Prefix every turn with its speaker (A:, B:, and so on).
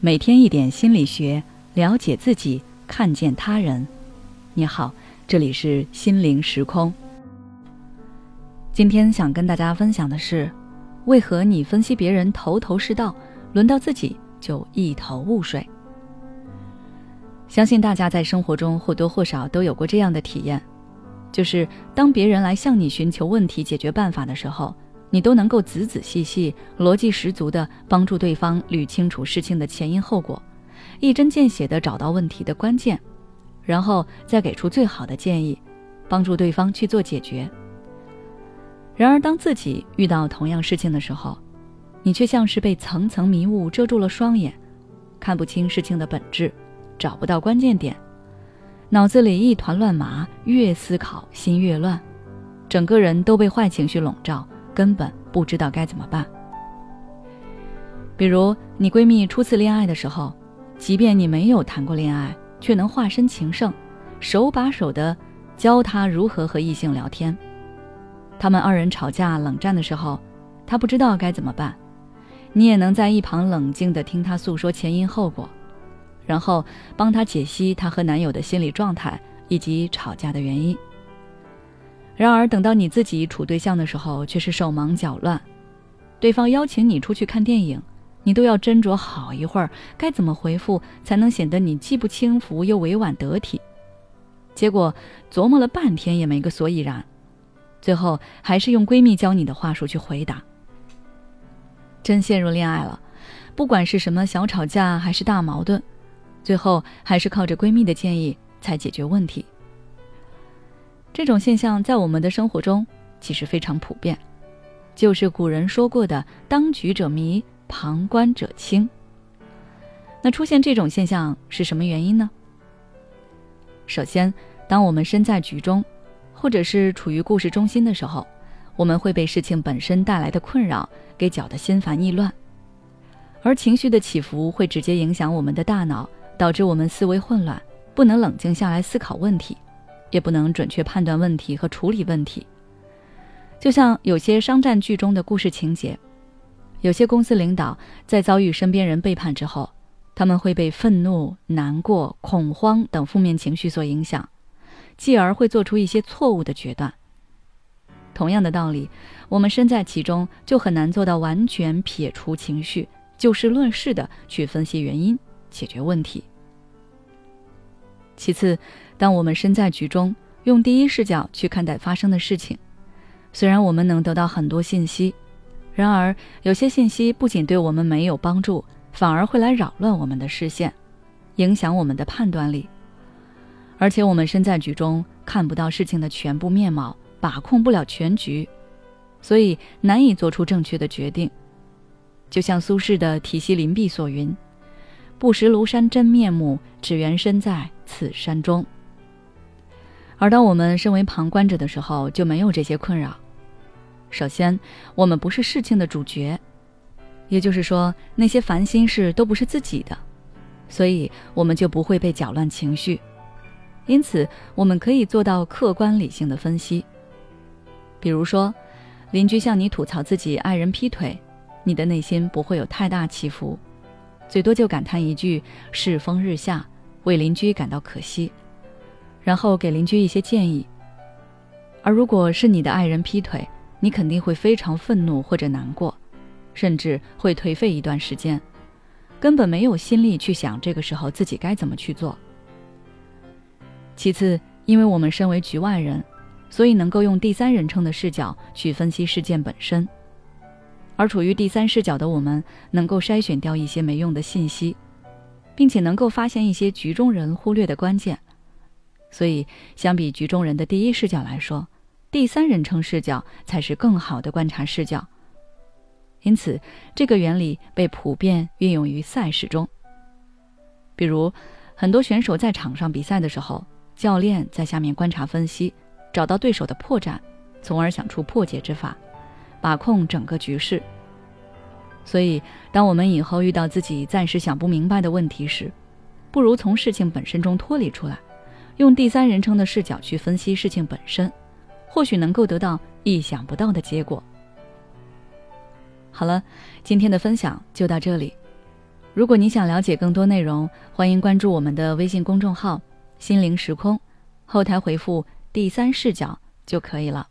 A: 每天一点心理学，了解自己，看见他人。你好，这里是心灵时空。今天想跟大家分享的是，为何你分析别人头头是道，轮到自己就一头雾水？相信大家在生活中或多或少都有过这样的体验，就是当别人来向你寻求问题解决办法的时候。你都能够仔仔细细、逻辑十足地帮助对方捋清楚事情的前因后果，一针见血地找到问题的关键，然后再给出最好的建议，帮助对方去做解决。然而，当自己遇到同样事情的时候，你却像是被层层迷雾遮住了双眼，看不清事情的本质，找不到关键点，脑子里一团乱麻，越思考心越乱，整个人都被坏情绪笼罩。根本不知道该怎么办。比如，你闺蜜初次恋爱的时候，即便你没有谈过恋爱，却能化身情圣，手把手的教她如何和异性聊天。他们二人吵架冷战的时候，她不知道该怎么办，你也能在一旁冷静的听她诉说前因后果，然后帮她解析她和男友的心理状态以及吵架的原因。然而，等到你自己处对象的时候，却是手忙脚乱。对方邀请你出去看电影，你都要斟酌好一会儿，该怎么回复才能显得你既不轻浮又委婉得体。结果琢磨了半天也没个所以然，最后还是用闺蜜教你的话术去回答。真陷入恋爱了，不管是什么小吵架还是大矛盾，最后还是靠着闺蜜的建议才解决问题。这种现象在我们的生活中其实非常普遍，就是古人说过的“当局者迷，旁观者清”。那出现这种现象是什么原因呢？首先，当我们身在局中，或者是处于故事中心的时候，我们会被事情本身带来的困扰给搅得心烦意乱，而情绪的起伏会直接影响我们的大脑，导致我们思维混乱，不能冷静下来思考问题。也不能准确判断问题和处理问题。就像有些商战剧中的故事情节，有些公司领导在遭遇身边人背叛之后，他们会被愤怒、难过、恐慌等负面情绪所影响，继而会做出一些错误的决断。同样的道理，我们身在其中，就很难做到完全撇除情绪，就事论事的去分析原因、解决问题。其次，当我们身在局中，用第一视角去看待发生的事情，虽然我们能得到很多信息，然而有些信息不仅对我们没有帮助，反而会来扰乱我们的视线，影响我们的判断力。而且我们身在局中，看不到事情的全部面貌，把控不了全局，所以难以做出正确的决定。就像苏轼的《题西林壁》所云。不识庐山真面目，只缘身在此山中。而当我们身为旁观者的时候，就没有这些困扰。首先，我们不是事情的主角，也就是说，那些烦心事都不是自己的，所以我们就不会被搅乱情绪。因此，我们可以做到客观理性的分析。比如说，邻居向你吐槽自己爱人劈腿，你的内心不会有太大起伏。最多就感叹一句“世风日下”，为邻居感到可惜，然后给邻居一些建议。而如果是你的爱人劈腿，你肯定会非常愤怒或者难过，甚至会颓废一段时间，根本没有心力去想这个时候自己该怎么去做。其次，因为我们身为局外人，所以能够用第三人称的视角去分析事件本身。而处于第三视角的我们，能够筛选掉一些没用的信息，并且能够发现一些局中人忽略的关键。所以，相比局中人的第一视角来说，第三人称视角才是更好的观察视角。因此，这个原理被普遍运用于赛事中。比如，很多选手在场上比赛的时候，教练在下面观察分析，找到对手的破绽，从而想出破解之法。把控整个局势。所以，当我们以后遇到自己暂时想不明白的问题时，不如从事情本身中脱离出来，用第三人称的视角去分析事情本身，或许能够得到意想不到的结果。好了，今天的分享就到这里。如果你想了解更多内容，欢迎关注我们的微信公众号“心灵时空”，后台回复“第三视角”就可以了。